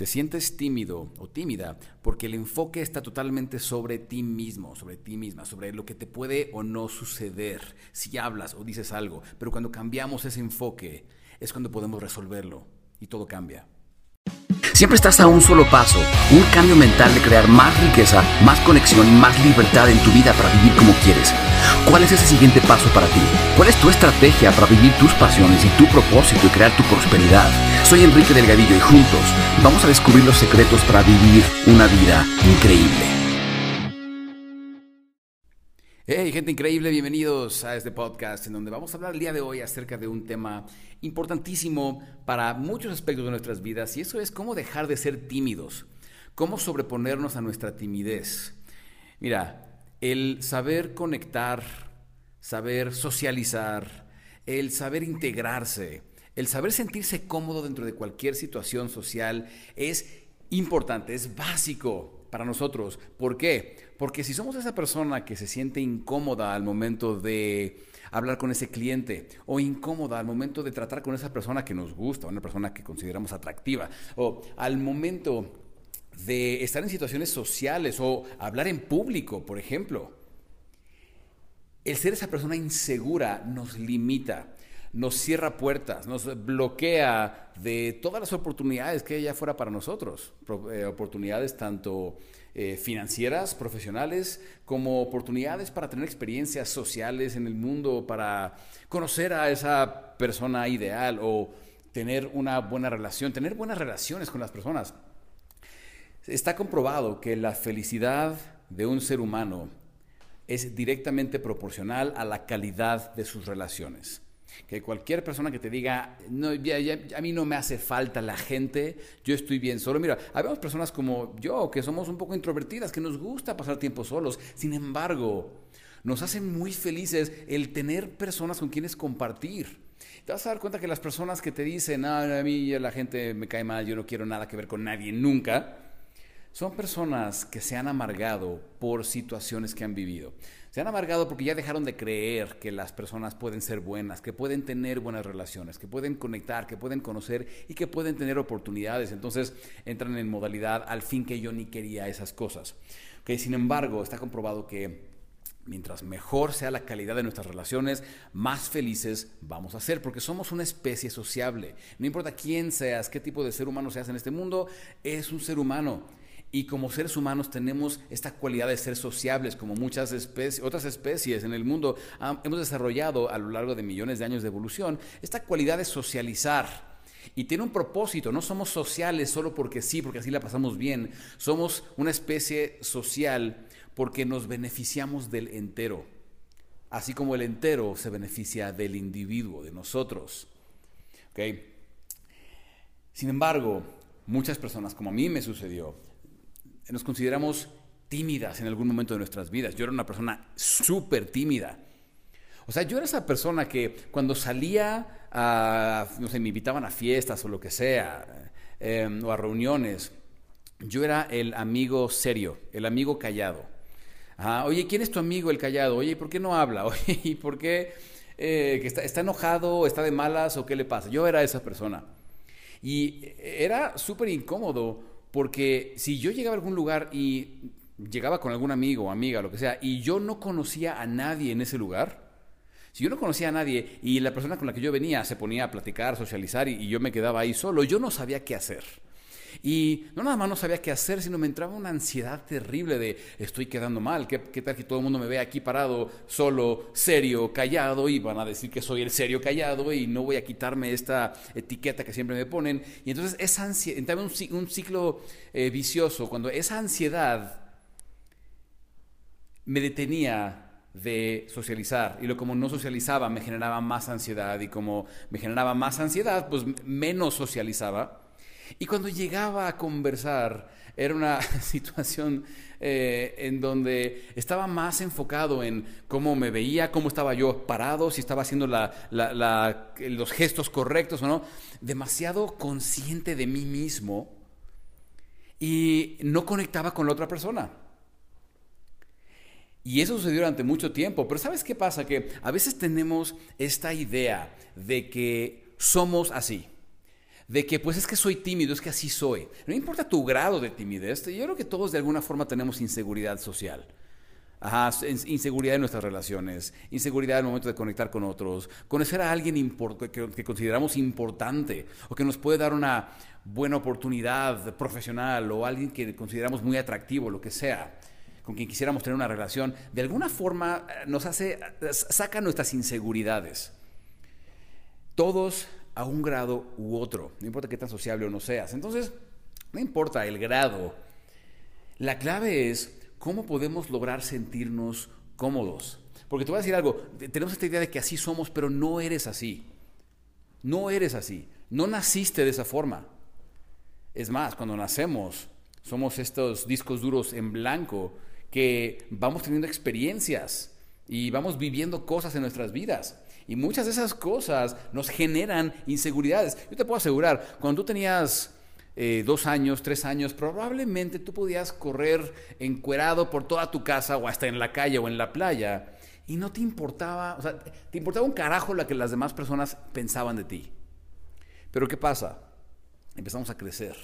Te sientes tímido o tímida porque el enfoque está totalmente sobre ti mismo, sobre ti misma, sobre lo que te puede o no suceder si hablas o dices algo. Pero cuando cambiamos ese enfoque es cuando podemos resolverlo y todo cambia. Siempre estás a un solo paso, un cambio mental de crear más riqueza, más conexión y más libertad en tu vida para vivir como quieres. ¿Cuál es ese siguiente paso para ti? ¿Cuál es tu estrategia para vivir tus pasiones y tu propósito y crear tu prosperidad? Soy Enrique Delgadillo y juntos vamos a descubrir los secretos para vivir una vida increíble. Hey, gente increíble, bienvenidos a este podcast en donde vamos a hablar el día de hoy acerca de un tema importantísimo para muchos aspectos de nuestras vidas y eso es cómo dejar de ser tímidos, cómo sobreponernos a nuestra timidez. Mira, el saber conectar, saber socializar, el saber integrarse, el saber sentirse cómodo dentro de cualquier situación social es importante, es básico para nosotros. ¿Por qué? Porque si somos esa persona que se siente incómoda al momento de hablar con ese cliente o incómoda al momento de tratar con esa persona que nos gusta, una persona que consideramos atractiva, o al momento de estar en situaciones sociales o hablar en público, por ejemplo, el ser esa persona insegura nos limita nos cierra puertas, nos bloquea de todas las oportunidades que allá fuera para nosotros. Eh, oportunidades tanto eh, financieras, profesionales, como oportunidades para tener experiencias sociales en el mundo, para conocer a esa persona ideal o tener una buena relación, tener buenas relaciones con las personas. Está comprobado que la felicidad de un ser humano es directamente proporcional a la calidad de sus relaciones. Que cualquier persona que te diga, a mí no me hace falta la gente, yo estoy bien solo. Mira, habemos personas como yo, que somos un poco introvertidas, que nos gusta pasar tiempo solos. Sin embargo, nos hace muy felices el tener personas con quienes compartir. Te vas a dar cuenta que las personas que te dicen, a mí la gente me cae mal, yo no quiero nada que ver con nadie nunca, son personas que se han amargado por situaciones que han vivido. Se han amargado porque ya dejaron de creer que las personas pueden ser buenas, que pueden tener buenas relaciones, que pueden conectar, que pueden conocer y que pueden tener oportunidades. Entonces entran en modalidad al fin que yo ni quería esas cosas. Okay, sin embargo, está comprobado que Mientras mejor sea la calidad de nuestras relaciones, más felices vamos a ser, porque somos una especie sociable. No importa quién seas, qué tipo de ser humano seas en este mundo, es un ser humano. Y como seres humanos tenemos esta cualidad de ser sociables, como muchas especies, otras especies en el mundo hemos desarrollado a lo largo de millones de años de evolución, esta cualidad de socializar. Y tiene un propósito, no somos sociales solo porque sí, porque así la pasamos bien, somos una especie social porque nos beneficiamos del entero, así como el entero se beneficia del individuo, de nosotros. Sin embargo, muchas personas, como a mí me sucedió, nos consideramos tímidas en algún momento de nuestras vidas. Yo era una persona súper tímida. O sea, yo era esa persona que cuando salía a, no sé, me invitaban a fiestas o lo que sea, em, o a reuniones, yo era el amigo serio, el amigo callado. Oye, ¿quién es tu amigo el callado? Oye, ¿por qué no habla? Oye, ¿y por qué eh, está, está enojado, está de malas o qué le pasa? Yo era esa persona. Y era súper incómodo porque si yo llegaba a algún lugar y llegaba con algún amigo o amiga, lo que sea, y yo no conocía a nadie en ese lugar, si yo no conocía a nadie y la persona con la que yo venía se ponía a platicar, socializar y, yo me quedaba ahí solo, yo no sabía qué hacer. Y no nada más no sabía qué hacer, sino me entraba una ansiedad terrible de estoy quedando mal, ¿qué, tal que todo el mundo me ve aquí parado, solo, serio, callado y van a decir que soy el serio callado y no voy a quitarme esta etiqueta que siempre me ponen. Y entonces esa ansiedad, entraba un, un ciclo eh, vicioso, cuando esa ansiedad me detenía de socializar. Y lo como no socializaba me generaba más ansiedad. Y como me generaba más ansiedad pues menos socializaba y cuando llegaba a conversar, era una situación eh, en donde estaba más enfocado en cómo me veía, cómo estaba yo parado, si estaba haciendo los gestos correctos o no. Demasiado consciente de mí mismo y no conectaba con la otra persona. Y eso sucedió durante mucho tiempo. Pero ¿sabes qué pasa? Que a veces tenemos esta idea de que somos así de que pues es que soy tímido, es que así soy. No importa tu grado de timidez, yo creo que todos de alguna forma tenemos inseguridad social. Ajá, inseguridad en nuestras relaciones, inseguridad en el momento de conectar con otros, conocer a alguien que, consideramos importante o que nos puede dar una buena oportunidad profesional o alguien que consideramos muy atractivo, lo que sea, con quien quisiéramos tener una relación, de alguna forma eh, nos hace, saca nuestras inseguridades. Todos a un grado u otro, no importa qué tan sociable o no seas. Entonces, no importa el grado, la clave es cómo podemos lograr sentirnos cómodos. Porque te voy a decir algo, tenemos esta idea de que así somos, pero no eres así. No eres así. No naciste de esa forma. Es más, cuando nacemos, somos estos discos duros en blanco que vamos teniendo experiencias y vamos viviendo cosas en nuestras vidas. Y muchas de esas cosas nos generan inseguridades. Yo te puedo asegurar, cuando tú tenías eh, dos años, tres años, probablemente tú podías correr encuerado por toda tu casa o hasta en la calle o en la playa y no te importaba, o sea, te importaba un carajo lo que las demás personas pensaban de ti. Pero ¿qué pasa? Empezamos a crecer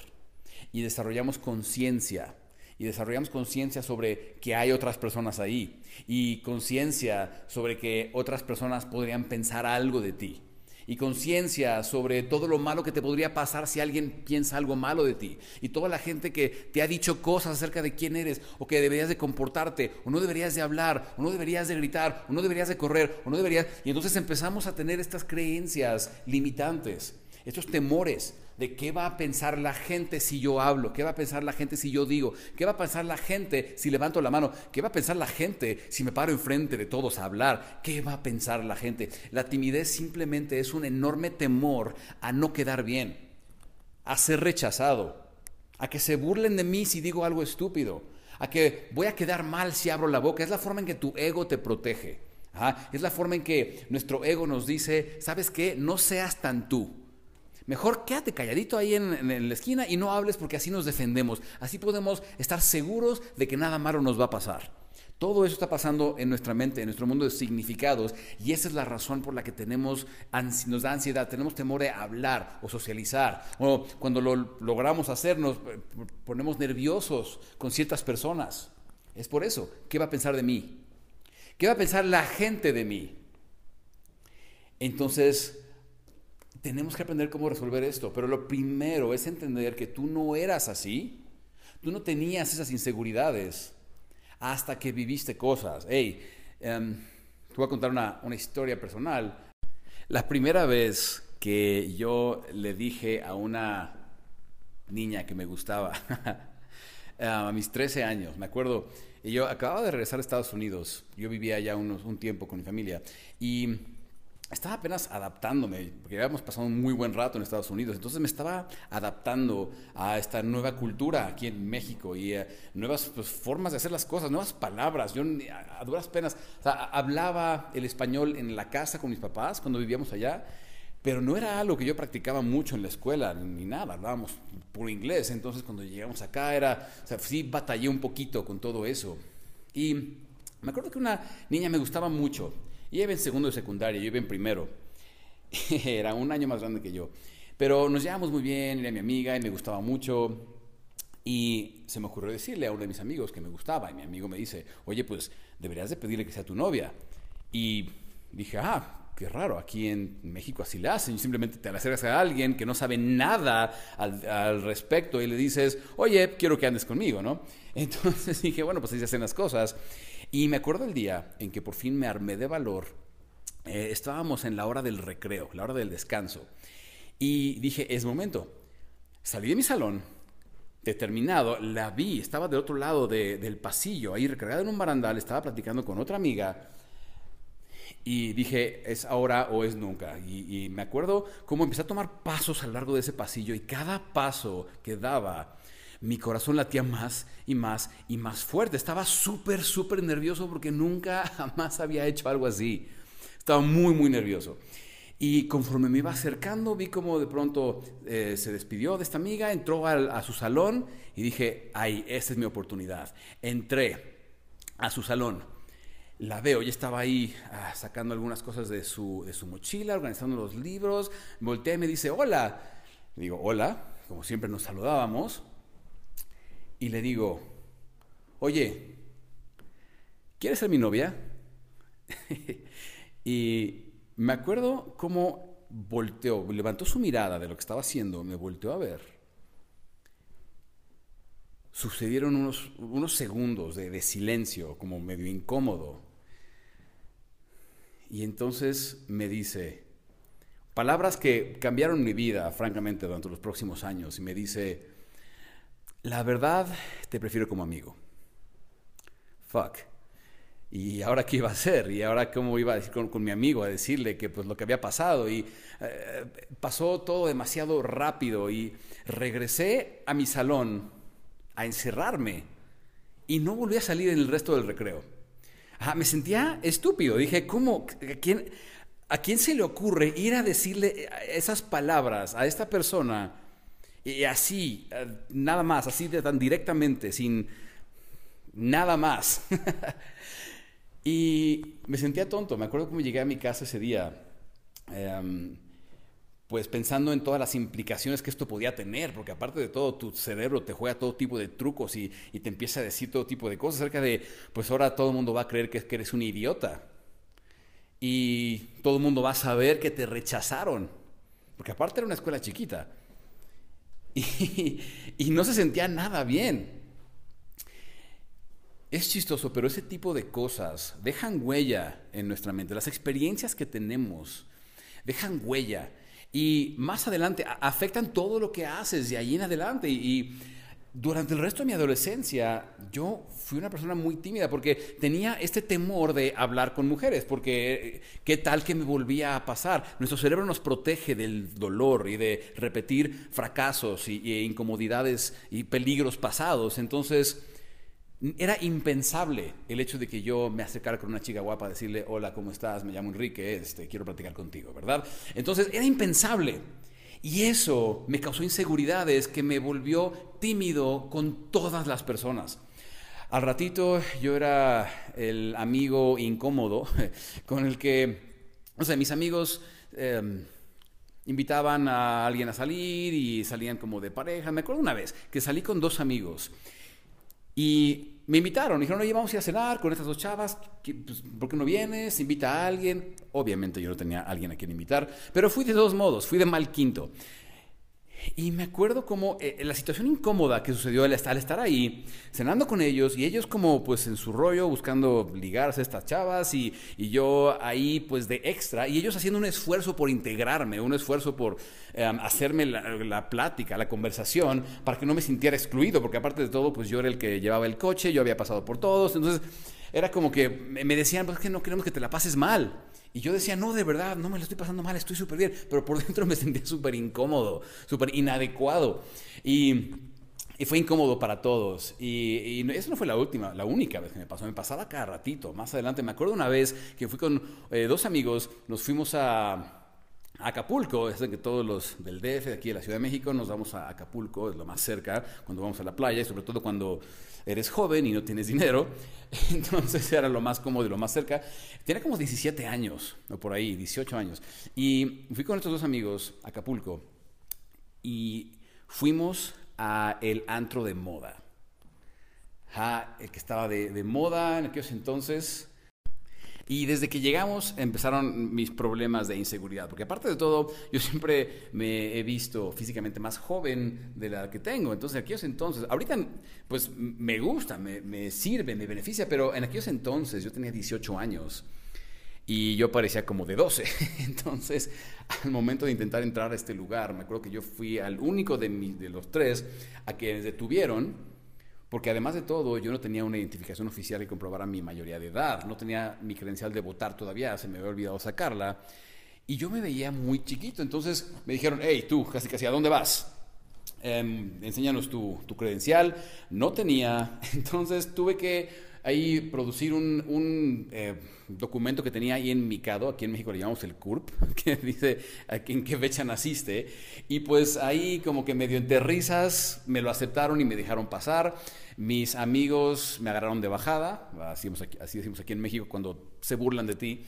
y desarrollamos conciencia y desarrollamos conciencia sobre que hay otras personas ahí y conciencia sobre que otras personas podrían pensar algo de ti y conciencia sobre todo lo malo que te podría pasar si alguien piensa algo malo de ti y toda la gente que te ha dicho cosas acerca de quién eres o que deberías de comportarte o no deberías de hablar o no deberías de gritar o no deberías de correr o no deberías y entonces empezamos a tener estas creencias limitantes estos temores de qué va a pensar la gente si yo hablo, qué va a pensar la gente si yo digo, qué va a pensar la gente si levanto la mano, qué va a pensar la gente si me paro enfrente de todos a hablar, qué va a pensar la gente. La timidez simplemente es un enorme temor a no quedar bien, a ser rechazado, a que se burlen de mí si digo algo estúpido, a que voy a quedar mal si abro la boca. Es la forma en que tu ego te protege. Es la forma en que nuestro ego nos dice, ¿sabes qué? No seas tan tú. Mejor quédate calladito ahí en, la esquina y no hables porque así nos defendemos. Así podemos estar seguros de que nada malo nos va a pasar. Todo eso está pasando en nuestra mente, en nuestro mundo de significados, y esa es la razón por la que tenemos, nos da ansiedad, tenemos temor de hablar o socializar, o cuando lo logramos hacer nos eh, ponemos nerviosos con ciertas personas. Es por eso, ¿qué va a pensar de mí? ¿Qué va a pensar la gente de mí? Entonces, tenemos que aprender cómo resolver esto, pero lo primero es entender que tú no eras así, tú no tenías esas inseguridades hasta que viviste cosas. Hey, em, te voy a contar una, una historia personal. La primera vez que yo le dije a una niña que me gustaba, a mis 13 años, me acuerdo, yo acababa de regresar a Estados Unidos, yo vivía allá unos, un tiempo con mi familia, y estaba apenas adaptándome, porque habíamos pasado un muy buen rato en Estados Unidos, entonces me estaba adaptando a esta nueva cultura aquí en México y a nuevas pues, formas de hacer las cosas, nuevas palabras. Yo a, duras penas, hablaba el español en la casa con mis papás cuando vivíamos allá, pero no era algo que yo practicaba mucho en la escuela ni nada, hablábamos por inglés, entonces cuando llegamos acá era, o sea, sí batallé un poquito con todo eso. Y me acuerdo que una niña me gustaba mucho y en segundo de secundaria, yo iba en primero. era un año más grande que yo. Pero nos llevamos muy bien, era mi amiga y me gustaba mucho. Y se me ocurrió decirle a uno de mis amigos que me gustaba. Y mi amigo me dice, oye, pues deberías de pedirle que sea tu novia. Y dije, ah, qué raro, aquí en México así le hacen. Simplemente te acercas a alguien que no sabe nada al, respecto y le dices, oye, quiero que andes conmigo, ¿no? Entonces dije, bueno, pues así se hacen las cosas. Y me acuerdo el día en que por fin me armé de valor. Eh, estábamos en la hora del recreo, la hora del descanso. Y dije, es momento. Salí de mi salón, determinado, la vi, estaba del otro lado del pasillo, ahí recargada en un barandal, estaba platicando con otra amiga. Y dije, es ahora o es nunca. Y, me acuerdo cómo empecé a tomar pasos a lo largo de ese pasillo y cada paso que daba mi corazón latía más y más y más fuerte. Estaba súper, súper nervioso porque nunca jamás había hecho algo así. Estaba muy, muy nervioso. Y conforme me iba acercando, vi como de pronto eh, se despidió de esta amiga, entró a su salón y dije, ay, esta es mi oportunidad. Entré a su salón, la veo, ya estaba ahí ah, sacando algunas cosas de su, de su mochila, organizando los libros, volteé y me dice, hola, Le digo, hola, como siempre nos saludábamos. Y le digo, oye, ¿quieres ser mi novia? y me acuerdo cómo volteó, levantó su mirada de lo que estaba haciendo, me volteó a ver. Sucedieron unos, unos segundos de silencio, como medio incómodo. Y entonces me dice, palabras que cambiaron mi vida, francamente, durante los próximos años, y me dice, la verdad, te prefiero como amigo. Fuck. ¿Y ahora qué iba a hacer? ¿Y ahora cómo iba a decir con, mi amigo a decirle que pues lo que había pasado? Y eh, pasó todo demasiado rápido y regresé a mi salón a encerrarme y no volví a salir en el resto del recreo. Me sentía estúpido. Dije, ¿cómo? ¿A quién, ¿A quién se le ocurre ir a decirle esas palabras a esta persona? Y así, eh, nada más, así tan directamente, sin nada más. y me sentía tonto. Me acuerdo cómo llegué a mi casa ese día. Em, pues pensando en todas las implicaciones que esto podía tener, porque aparte de todo, tu cerebro te juega todo tipo de trucos y, te empieza a decir todo tipo de cosas acerca de, pues ahora todo el mundo va a creer que, eres un idiota. Y todo el mundo va a saber que te rechazaron, porque aparte era una escuela chiquita. Y, no se sentía nada bien. Es chistoso, pero ese tipo de cosas dejan huella en nuestra mente. Las experiencias que tenemos dejan huella y más adelante afectan todo lo que haces de ahí en adelante. Y, durante el resto de mi adolescencia, yo fui una persona muy tímida porque tenía este temor de hablar con mujeres, porque eh, qué tal que me volvía a pasar. Nuestro cerebro nos protege del dolor y de repetir fracasos y incomodidades y peligros pasados. Entonces, era impensable el hecho de que yo me acercara con una chica guapa a decirle, hola, ¿cómo estás? Me llamo Enrique, este, quiero platicar contigo, ¿verdad? Entonces, era impensable. Y eso me causó inseguridades que me volvió tímido con todas las personas. Al ratito yo era el amigo incómodo con el que, o sea, mis amigos em, invitaban a alguien a salir y salían como de pareja. Me acuerdo una vez que salí con dos amigos y me invitaron, dijeron, oye, vamos a ir a cenar con estas dos chavas, pues, ¿por qué no vienes? Invita a alguien. Obviamente yo no tenía a alguien a quien invitar, pero fui de dos modos, fui de mal quinto. Y me acuerdo como eh, la situación incómoda que sucedió al estar, ahí, cenando con ellos, y ellos como pues en su rollo buscando ligarse a estas chavas, y, y yo ahí pues de extra, y ellos haciendo un esfuerzo por integrarme, un esfuerzo por em, hacerme la, la, plática, la conversación, para que no me sintiera excluido, porque aparte de todo pues yo era el que llevaba el coche, yo había pasado por todos, entonces era como que me decían, pues es que no queremos que te la pases mal. Y yo decía, no, de verdad, no me lo estoy pasando mal, estoy súper bien. Pero por dentro me sentía súper incómodo, súper inadecuado. Y, fue incómodo para todos. Y, eso no fue la última, la única vez que me pasó. Me pasaba cada ratito. Más adelante, me acuerdo una vez que fui con eh, dos amigos, nos fuimos a, Acapulco, es que todos los del DF, aquí de la Ciudad de México, nos vamos a Acapulco, es lo más cerca, cuando vamos a la playa y sobre todo cuando eres joven y no tienes dinero. Entonces era lo más cómodo y lo más cerca. Tenía como 17 años, o por ahí, 18 años. Y fui con estos dos amigos a Acapulco y fuimos a el antro de moda. el que estaba de, de moda en aquellos entonces y desde que llegamos empezaron mis problemas de inseguridad, porque aparte de todo, yo siempre me he visto físicamente más joven de la que tengo. Entonces, en aquellos entonces, ahorita pues me gusta, me, me sirve, me beneficia, pero en aquellos entonces yo tenía 18 años y yo parecía como de 12. Entonces, al momento de intentar entrar a este lugar, me acuerdo que yo fui al único de, de los tres a quienes detuvieron porque además de todo, yo no tenía una identificación oficial que comprobara mi mayoría de edad, no tenía mi credencial de votar todavía, se me había olvidado sacarla. Y yo me veía muy chiquito, entonces me dijeron, hey, tú, casi casi, ¿a dónde vas? Em, enséñanos tu, tu credencial. No tenía, entonces tuve que ahí producir un, un eh, documento que tenía ahí en Micado, aquí en México le llamamos el CURP, que dice en qué fecha naciste, y pues ahí como que medio entre risas me lo aceptaron y me dejaron pasar. Mis amigos me agarraron de bajada, así, decimos aquí en México cuando se burlan de ti,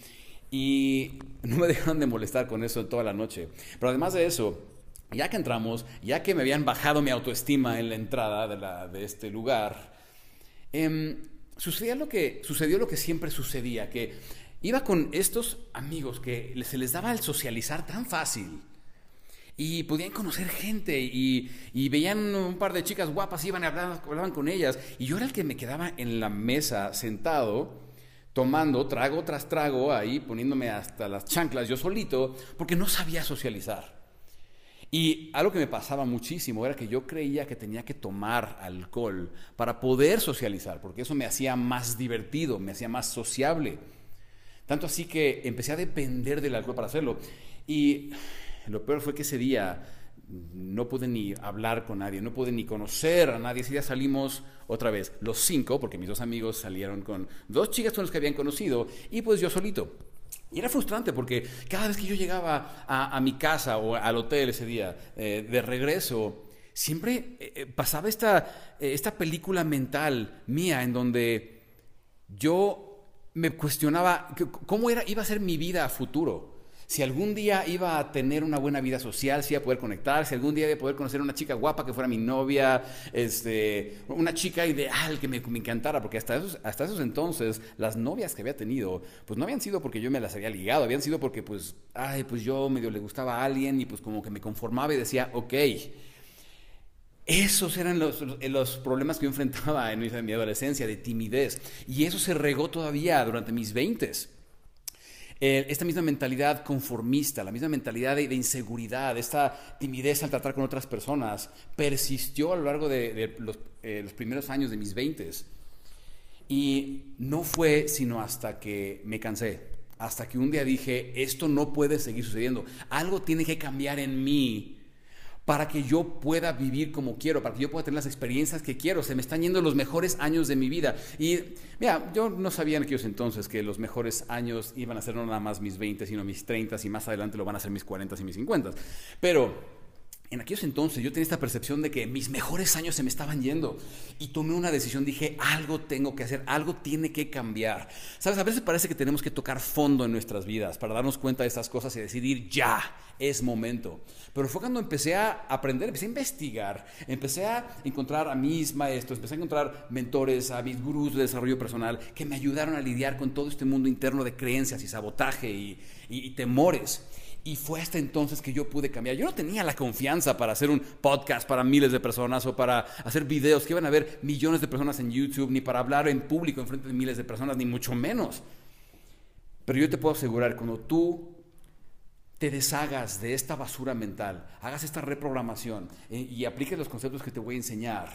y no me dejaron de molestar con eso toda la noche. Pero además de eso, Ya que entramos, ya que me habían bajado mi autoestima en la entrada de, la, de este lugar, eh, lo que, sucedió lo que siempre sucedía, que iba con estos amigos que se les daba el socializar tan fácil y podían conocer gente y, y, veían un par de chicas guapas, iban y hablaban, hablaban, con ellas. Y yo era el que me quedaba en la mesa sentado, tomando trago tras trago ahí, poniéndome hasta las chanclas yo solito, porque no sabía socializar. Y algo que me pasaba muchísimo era que yo creía que tenía que tomar alcohol para poder socializar, porque eso me hacía más divertido, me hacía más sociable. Tanto así que empecé a depender del alcohol para hacerlo. Y lo peor fue que ese día no pude ni hablar con nadie, no pude ni conocer a nadie. Ese día salimos otra vez, los cinco, porque mis dos amigos salieron con dos chicas con las que habían conocido, y pues yo solito. Y era frustrante porque cada vez que yo llegaba a, mi casa o al hotel ese día eh, de regreso, siempre eh, pasaba esta, eh, esta película mental mía en donde yo me cuestionaba cómo era, iba a ser mi vida a futuro si algún día iba a tener una buena vida social, si iba a poder conectar, si algún día iba a poder conocer una chica guapa que fuera mi novia, este, una chica ideal que me, me encantara, porque hasta esos, hasta esos entonces las novias que había tenido, pues no habían sido porque yo me las había ligado, habían sido porque pues, ay, pues yo medio le gustaba a alguien y pues como que me conformaba y decía, ok. Esos eran los, los, problemas que yo enfrentaba en mi, en mi adolescencia, de timidez. Y eso se regó todavía durante mis veintes. Eh, esta misma mentalidad conformista, la misma mentalidad de, de, inseguridad, esta timidez al tratar con otras personas, persistió a lo largo de, de los, eh, los, primeros años de mis veintes. Y no fue sino hasta que me cansé, hasta que un día dije, esto no puede seguir sucediendo, algo tiene que cambiar en mí para que yo pueda vivir como quiero, para que yo pueda tener las experiencias que quiero. Se me están yendo los mejores años de mi vida. Y mira, yo no sabía en aquellos entonces que los mejores años iban a ser no nada más mis 20, sino mis 30 y más adelante lo van a ser mis 40 y mis 50. Pero en aquellos entonces yo tenía esta percepción de que mis mejores años se me estaban yendo y tomé una decisión, dije, algo tengo que hacer, algo tiene que cambiar. Sabes, a veces parece que tenemos que tocar fondo en nuestras vidas para darnos cuenta de estas cosas y decidir, ya, es momento. Pero fue cuando empecé a aprender, empecé a investigar, empecé a encontrar a mis maestros, empecé a encontrar mentores, a mis gurús de desarrollo personal que me ayudaron a lidiar con todo este mundo interno de creencias y sabotaje y, y, y temores. Y fue hasta entonces que yo pude cambiar. Yo no tenía la confianza para hacer un podcast para miles de personas o para hacer videos que iban a ver millones de personas en YouTube, ni para hablar en público en frente de miles de personas, ni mucho menos. Pero yo te puedo asegurar, cuando tú te deshagas de esta basura mental, hagas esta reprogramación eh, y apliques los conceptos que te voy a enseñar,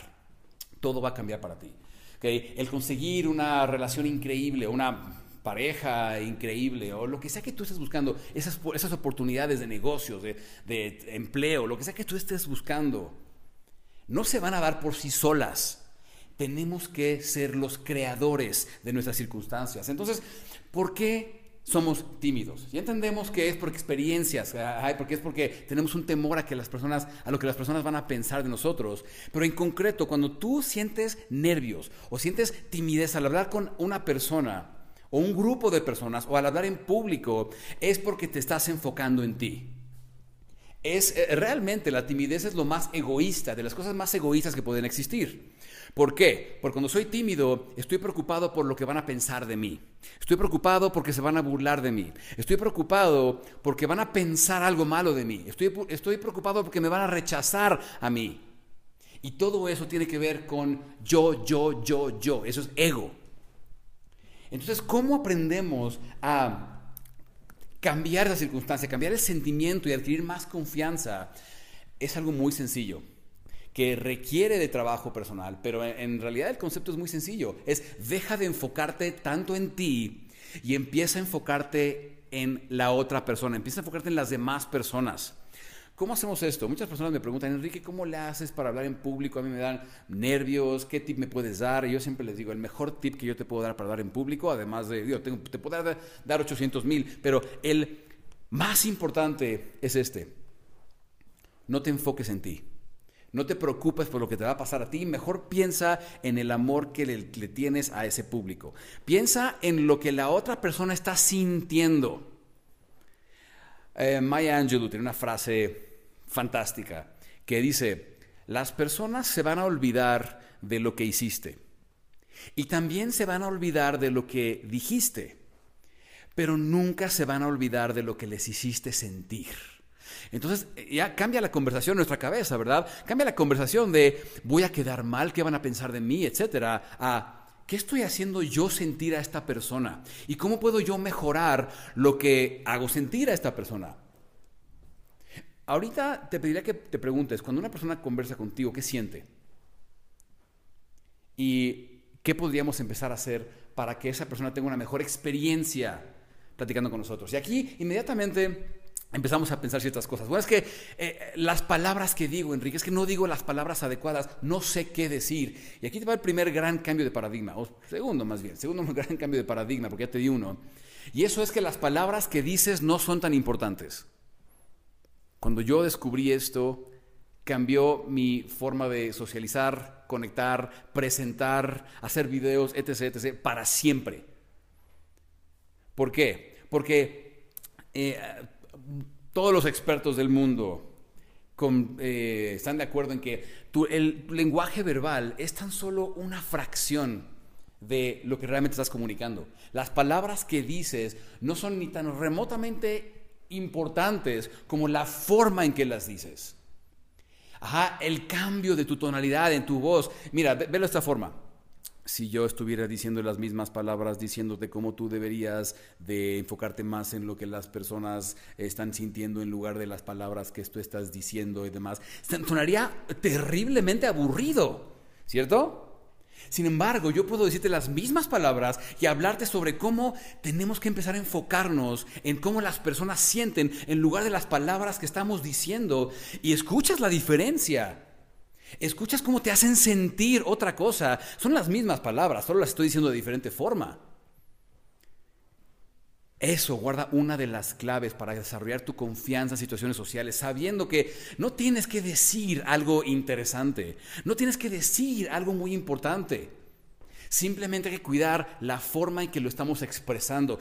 todo va a cambiar para ti. ¿Okay? El conseguir una relación increíble, una pareja increíble o lo que sea que tú estés buscando, esas, esas oportunidades de negocios, de, de empleo, lo que sea que tú estés buscando, no se van a dar por sí solas. Tenemos que ser los creadores de nuestras circunstancias. Entonces, ¿por qué somos tímidos. Ya entendemos que es por experiencias, porque es porque tenemos un temor a que las personas, a lo que las personas van a pensar de nosotros. Pero en concreto, cuando tú sientes nervios o sientes timidez al hablar con una persona o un grupo de personas o al hablar en público, es porque te estás enfocando en ti. Es eh, realmente la timidez es lo más egoísta, de las cosas más egoístas que pueden existir. ¿Por qué? Porque cuando soy tímido estoy preocupado por lo que van a pensar de mí. Estoy preocupado porque se van a burlar de mí. Estoy preocupado porque van a pensar algo malo de mí. Estoy, estoy preocupado porque me van a rechazar a mí. Y todo eso tiene que ver con yo, yo, yo, yo. Eso es ego. Entonces, ¿cómo aprendemos a cambiar esa circunstancia, cambiar el sentimiento y adquirir más confianza? Es algo muy sencillo que requiere de trabajo personal, pero en realidad el concepto es muy sencillo. Es deja de enfocarte tanto en ti y empieza a enfocarte en la otra persona, empieza a enfocarte en las demás personas. ¿Cómo hacemos esto? Muchas personas me preguntan, Enrique, ¿cómo le haces para hablar en público? A mí me dan nervios, ¿qué tip me puedes dar? Y yo siempre les digo, el mejor tip que yo te puedo dar para hablar en público, además de, digo, tengo, te puedo dar, dar 800 mil, pero el más importante es este. No te enfoques en ti. No te preocupes por lo que te va a pasar a ti, mejor piensa en el amor que le, le, tienes a ese público. Piensa en lo que la otra persona está sintiendo. Eh, Maya Angelou tiene una frase fantástica que dice, las personas se van a olvidar de lo que hiciste y también se van a olvidar de lo que dijiste, pero nunca se van a olvidar de lo que les hiciste sentir. Entonces ya cambia la conversación en nuestra cabeza, ¿verdad? Cambia la conversación de voy a quedar mal, qué van a pensar de mí, etcétera, a ¿Qué estoy haciendo yo sentir a esta persona? ¿Y cómo puedo yo mejorar lo que hago sentir a esta persona? Ahorita te pediría que te preguntes, cuando una persona conversa contigo, ¿qué siente? ¿Y qué podríamos empezar a hacer para que esa persona tenga una mejor experiencia platicando con nosotros? Y aquí inmediatamente empezamos a pensar ciertas cosas. Bueno, es que eh, las palabras que digo, Enrique, es que no digo las palabras adecuadas, no sé qué decir. Y aquí te va el primer gran cambio de paradigma, o segundo más bien, segundo gran cambio de paradigma, porque ya te di uno. Y eso es que las palabras que dices no son tan importantes. Cuando yo descubrí esto, cambió mi forma de socializar, conectar, presentar, hacer videos, etc., etc., para siempre. ¿Por qué? Porque eh, todos los expertos del mundo eh, están de acuerdo en que el lenguaje verbal es tan solo una fracción de lo que realmente estás comunicando. Las palabras que dices no son ni tan remotamente importantes como la forma en que las dices. Ajá, el cambio de tu tonalidad en tu voz. Mira, velo de esta forma si yo estuviera diciendo las mismas palabras, diciéndote cómo tú deberías de enfocarte más en lo que las personas están sintiendo en lugar de las palabras que tú estás diciendo y demás, sonaría terriblemente aburrido, ¿cierto? Sin embargo, yo puedo decirte las mismas palabras y hablarte sobre cómo tenemos que empezar a enfocarnos en cómo las personas sienten en lugar de las palabras que estamos diciendo y escuchas la diferencia. Escuchas cómo te hacen sentir otra cosa. Son las mismas palabras, solo las estoy diciendo de diferente forma. Eso guarda una de las claves para desarrollar tu confianza en situaciones sociales, sabiendo que no tienes que decir algo interesante, no tienes que decir algo muy importante. Simplemente hay que cuidar la forma en que lo estamos expresando.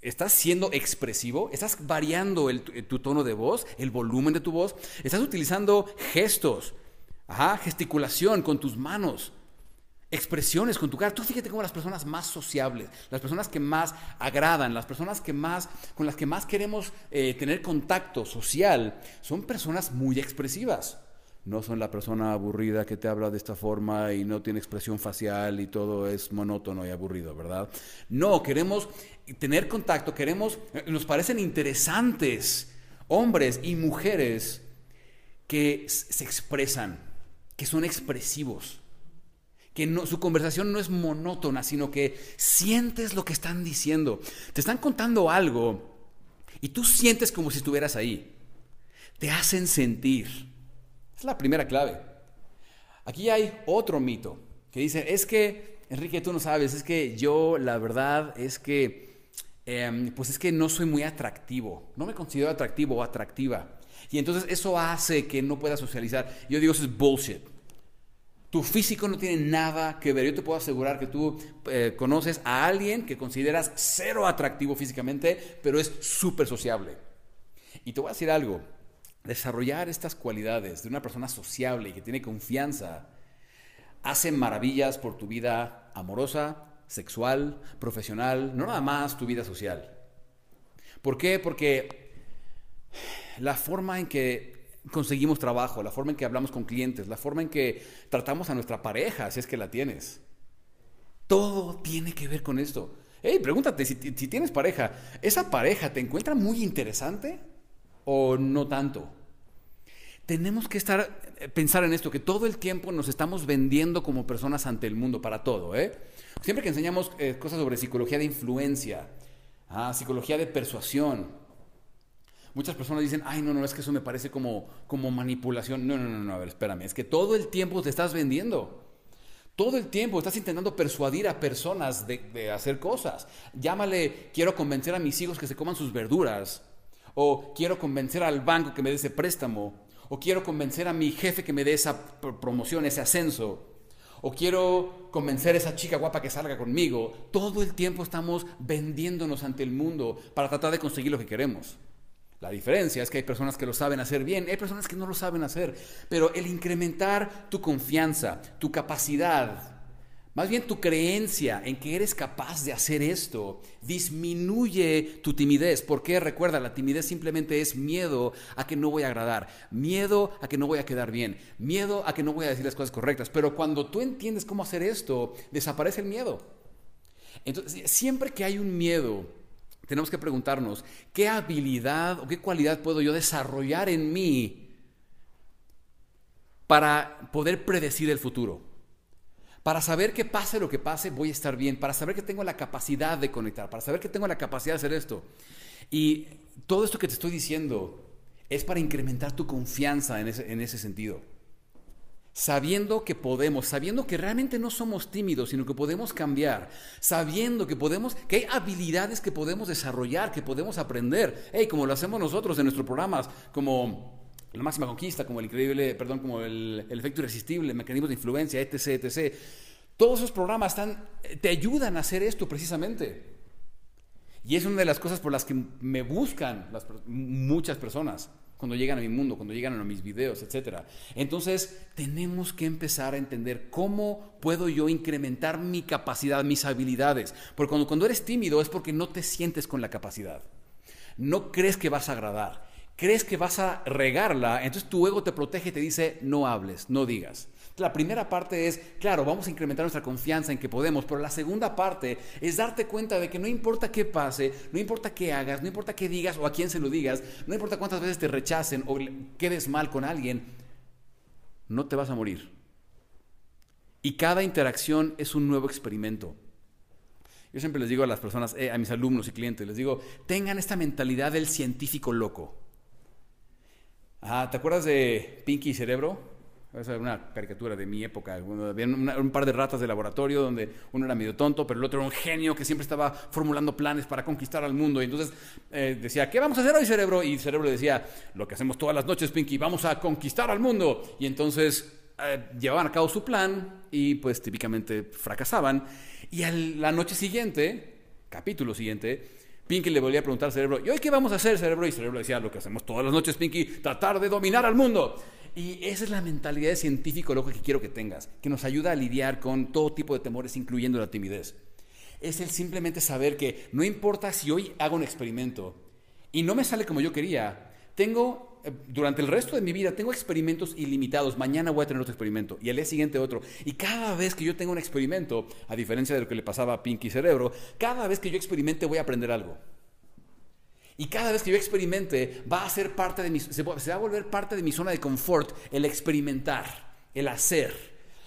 ¿Estás siendo expresivo? ¿Estás variando tu tono de voz, el volumen de tu voz? ¿Estás utilizando gestos? Ajá, gesticulación con tus manos, expresiones con tu cara. Tú fíjate cómo las personas más sociables, las personas que más agradan, las personas que más, con las que más queremos eh, tener contacto social, son personas muy expresivas. No son la persona aburrida que te habla de esta forma y no tiene expresión facial y todo es monótono y aburrido, ¿verdad? No, queremos tener contacto, queremos, nos parecen interesantes hombres y mujeres que se expresan, que son expresivos, que su conversación no es monótona, sino que sientes lo que están diciendo. Te están contando algo y tú sientes como si estuvieras ahí. Te hacen sentir. Es la primera clave. Aquí hay otro mito que dice, es que, Enrique, tú no sabes, es que yo la verdad es que, em, pues es que no soy muy atractivo, no me considero atractivo o atractiva. Y entonces eso hace que no pueda socializar. Yo digo, eso es bullshit. Tu físico no tiene nada que ver. Yo te puedo asegurar que tú eh, conoces a alguien que consideras cero atractivo físicamente, pero es súper sociable. Y te voy a decir algo. Desarrollar estas cualidades de una persona sociable y que tiene confianza hace maravillas por tu vida amorosa, sexual, profesional, no nada más tu vida social. ¿Por qué? Porque la forma en que conseguimos trabajo, la forma en que hablamos con clientes, la forma en que tratamos a nuestra pareja, si es que la tienes. Todo tiene que ver con esto. Hey, pregúntate si, tienes pareja, ¿esa pareja te encuentra muy interesante o no tanto? Tenemos que estar eh, pensar en esto, que todo el tiempo nos estamos vendiendo como personas ante el mundo para todo. ¿eh? Siempre que enseñamos eh, cosas sobre psicología de influencia, ah, psicología de persuasión, Muchas personas dicen, ay, no, no, es que eso me parece como, como manipulación. No, no, no, no, a ver, espérame, es que todo el tiempo te estás vendiendo. Todo el tiempo estás intentando persuadir a personas de, hacer cosas. Llámale, quiero convencer a mis hijos que se coman sus verduras. O quiero convencer al banco que me dé ese préstamo. O quiero convencer a mi jefe que me dé esa promoción, ese ascenso. O quiero convencer a esa chica guapa que salga conmigo. Todo el tiempo estamos vendiéndonos ante el mundo para tratar de conseguir lo que queremos. La diferencia es que hay personas que lo saben hacer bien, hay personas que no lo saben hacer, pero el incrementar tu confianza, tu capacidad, más bien tu creencia en que eres capaz de hacer esto disminuye tu timidez. Porque recuerda, la timidez simplemente es miedo a que no voy a agradar, miedo a que no voy a quedar bien, miedo a que no voy a decir las cosas correctas. Pero cuando tú entiendes cómo hacer esto, desaparece el miedo. Entonces, siempre que hay un miedo, tenemos que preguntarnos, ¿qué habilidad o qué cualidad puedo yo desarrollar en mí para poder predecir el futuro? Para saber que pase lo que pase, voy a estar bien. Para saber que tengo la capacidad de conectar. Para saber que tengo la capacidad de hacer esto. Y todo esto que te estoy diciendo es para incrementar tu confianza en ese, en ese sentido. Sabiendo que podemos, sabiendo que realmente no somos tímidos, sino que podemos cambiar, sabiendo que podemos, que hay habilidades que podemos desarrollar, que podemos aprender, hey, como lo hacemos nosotros en nuestros programas, como la máxima conquista, como el increíble, perdón, como el, efecto irresistible, mecanismos de influencia, etc., etc. Todos esos programas te ayudan a hacer esto precisamente. Y es una de las cosas por las que me buscan muchas personas cuando llegan a mi mundo, cuando llegan a mis videos, etc. Entonces, tenemos que empezar a entender cómo puedo yo incrementar mi capacidad, mis habilidades. Porque cuando, cuando eres tímido es porque no te sientes con la capacidad. No crees que vas a agradar crees que vas a regarla, entonces tu ego te protege y te dice, no hables, no digas. La primera parte es, claro, vamos a incrementar nuestra confianza en que podemos, pero la segunda parte es darte cuenta de que no importa qué pase, no importa qué hagas, no importa qué digas o a quién se lo digas, no importa cuántas veces te rechacen o quedes mal con alguien, no te vas a morir. Y cada interacción es un nuevo experimento. Yo siempre les digo a las personas, eh, a mis alumnos y clientes, les digo, tengan esta mentalidad del científico loco. Ah, ¿te acuerdas de Pinky y Cerebro? Esa es una caricatura de mi época. había un par de ratas de laboratorio donde uno era medio tonto, pero el otro era un genio que siempre estaba formulando planes para conquistar al mundo. Y entonces eh, decía, ¿qué vamos a hacer hoy, Cerebro? Y Cerebro le decía, lo que hacemos todas las noches, Pinky, vamos a conquistar al mundo. Y entonces eh, llevaban a cabo su plan y pues típicamente fracasaban. Y a la noche siguiente, capítulo siguiente, Pinky le volvía a preguntar al cerebro, ¿y hoy qué vamos a hacer, cerebro? Y el cerebro decía, lo que hacemos todas las noches, Pinky, tratar de dominar al mundo. Y esa es la mentalidad de científico loco que quiero que tengas, que nos ayuda a lidiar con todo tipo de temores, incluyendo la timidez. Es el simplemente saber que no importa si hoy hago un experimento y no me sale como yo quería, tengo eh, durante el resto de mi vida tengo experimentos ilimitados. Mañana voy a tener otro experimento y al día siguiente otro. Y cada vez que yo tengo un experimento, a diferencia de lo que le pasaba a Pinky Cerebro, cada vez que yo experimente voy a aprender algo. Y cada vez que yo experimente va a ser parte de mi, se va a volver parte de mi zona de confort el experimentar, el hacer,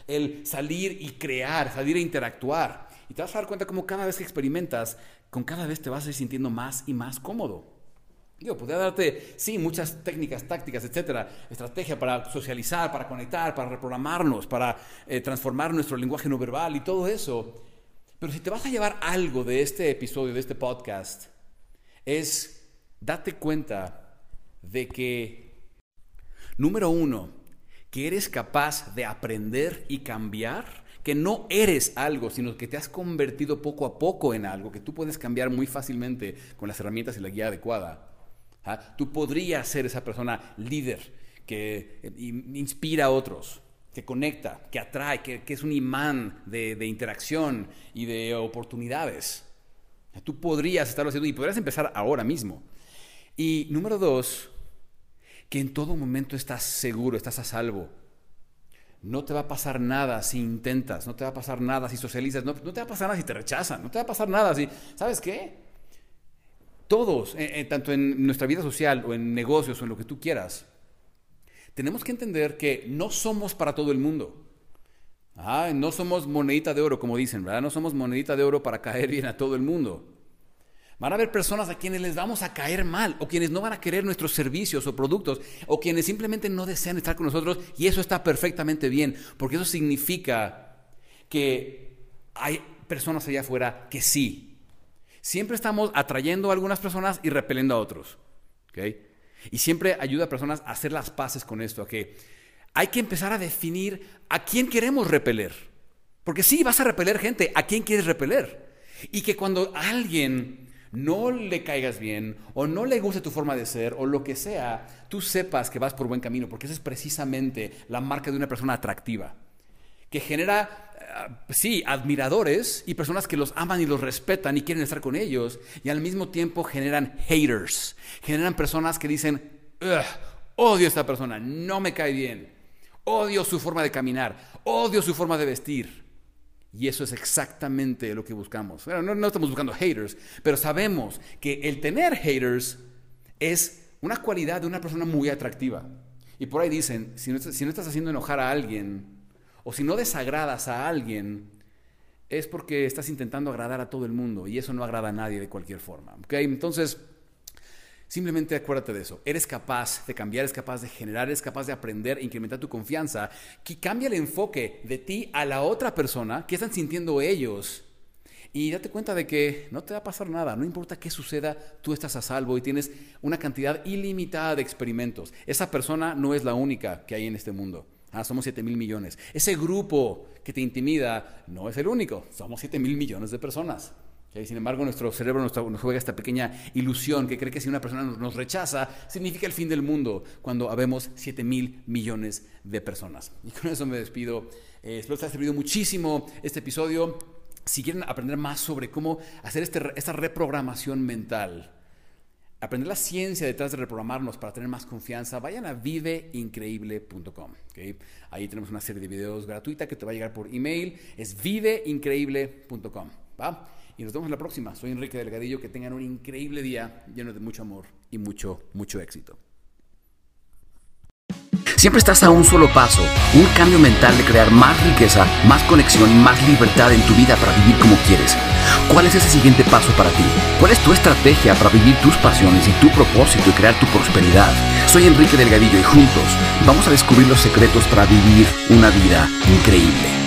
el salir y crear, salir e interactuar. Y te vas a dar cuenta como cada vez que experimentas, con cada vez te vas a ir sintiendo más y más cómodo. Yo podría darte, sí, muchas técnicas, tácticas, etcétera, estrategia para socializar, para conectar, para reprogramarnos, para eh, transformar nuestro lenguaje no verbal y todo eso. Pero si te vas a llevar algo de este episodio, de este podcast, es date cuenta de que, número uno, que eres capaz de aprender y cambiar, que no eres algo, sino que te has convertido poco a poco en algo, que tú puedes cambiar muy fácilmente con las herramientas y la guía adecuada. ¿Ah? Tú podrías ser esa persona líder que eh, inspira a otros, que conecta, que atrae, que, es un imán de, interacción y de oportunidades. Tú podrías estarlo haciendo y podrías empezar ahora mismo. Y número dos, que en todo momento estás seguro, estás a salvo. No te va a pasar nada si intentas, no te va a pasar nada si socializas, no, no te va a pasar nada si te rechazan, no te va a pasar nada si, ¿sabes qué? todos, eh, eh, tanto en nuestra vida social o en negocios o en lo que tú quieras, tenemos que entender que no somos para todo el mundo. no somos monedita de oro, como dicen, ¿verdad? No somos monedita de oro para caer bien a todo el mundo. Van a haber personas a quienes les vamos a caer mal, o quienes no van a querer nuestros servicios o productos, o quienes simplemente no desean estar con nosotros, y eso está perfectamente bien, porque eso significa que hay personas allá afuera que sí, Siempre estamos atrayendo a algunas personas y repeliendo a otros. Y siempre ayuda a personas a hacer las paces con esto, a que hay que empezar a definir a quién queremos repeler. Porque sí, vas a repeler gente, ¿a quién quieres repeler? Y que cuando alguien no le caigas bien o no le guste tu forma de ser o lo que sea, tú sepas que vas por buen camino, porque esa es precisamente la marca de una persona atractiva, que genera, eh, sí, admiradores y personas que los aman y los respetan y quieren estar con ellos, y al mismo tiempo generan haters, generan personas que dicen, odio a esta persona, no me cae bien, odio su forma de caminar, odio su forma de vestir. Y eso es exactamente lo que buscamos. No, estamos buscando haters, pero sabemos que el tener haters es una cualidad de una persona muy atractiva. Y por ahí dicen, si no, si no estás haciendo enojar a alguien, o si no desagradas a alguien, es porque estás intentando agradar a todo el mundo y eso no agrada a nadie de cualquier forma. ¿okay? Entonces, Simplemente acuérdate de eso. Eres capaz de cambiar, eres capaz de generar, eres capaz de aprender, e incrementar tu confianza. Que cambia el enfoque de ti a la otra persona. ¿Qué están sintiendo ellos? Y date cuenta de que no te va a pasar nada, no importa qué suceda, tú estás a salvo y tienes una cantidad ilimitada de experimentos. Esa persona no es la única que hay en este mundo. Ah, somos 7 mil millones. Ese grupo que te intimida no es el único, somos 7 mil millones de personas. Sin embargo, nuestro cerebro nos, juega esta pequeña ilusión que cree que si una persona nos, rechaza, significa el fin del mundo, cuando habemos 7 mil millones de personas. Y con eso me despido. Eh, espero que te haya servido muchísimo este episodio. Si quieren aprender más sobre cómo hacer este, esta reprogramación mental, aprender la ciencia detrás de reprogramarnos para tener más confianza, vayan a viveincreíble.com. Ahí tenemos una serie de videos gratuita que te va a llegar por email. Es viveincreíble.com. ¿va? Y nos vemos la próxima. Soy Enrique Delgadillo, que tengan un increíble día lleno de mucho amor y mucho, mucho éxito. Siempre estás a un solo paso, un cambio mental de crear más riqueza, más conexión y más libertad en tu vida para vivir como quieres. ¿Cuál es ese siguiente paso para ti? ¿Cuál es tu estrategia para vivir tus pasiones y tu propósito y crear tu prosperidad? Soy Enrique Delgadillo y juntos vamos a descubrir los secretos para vivir una vida increíble.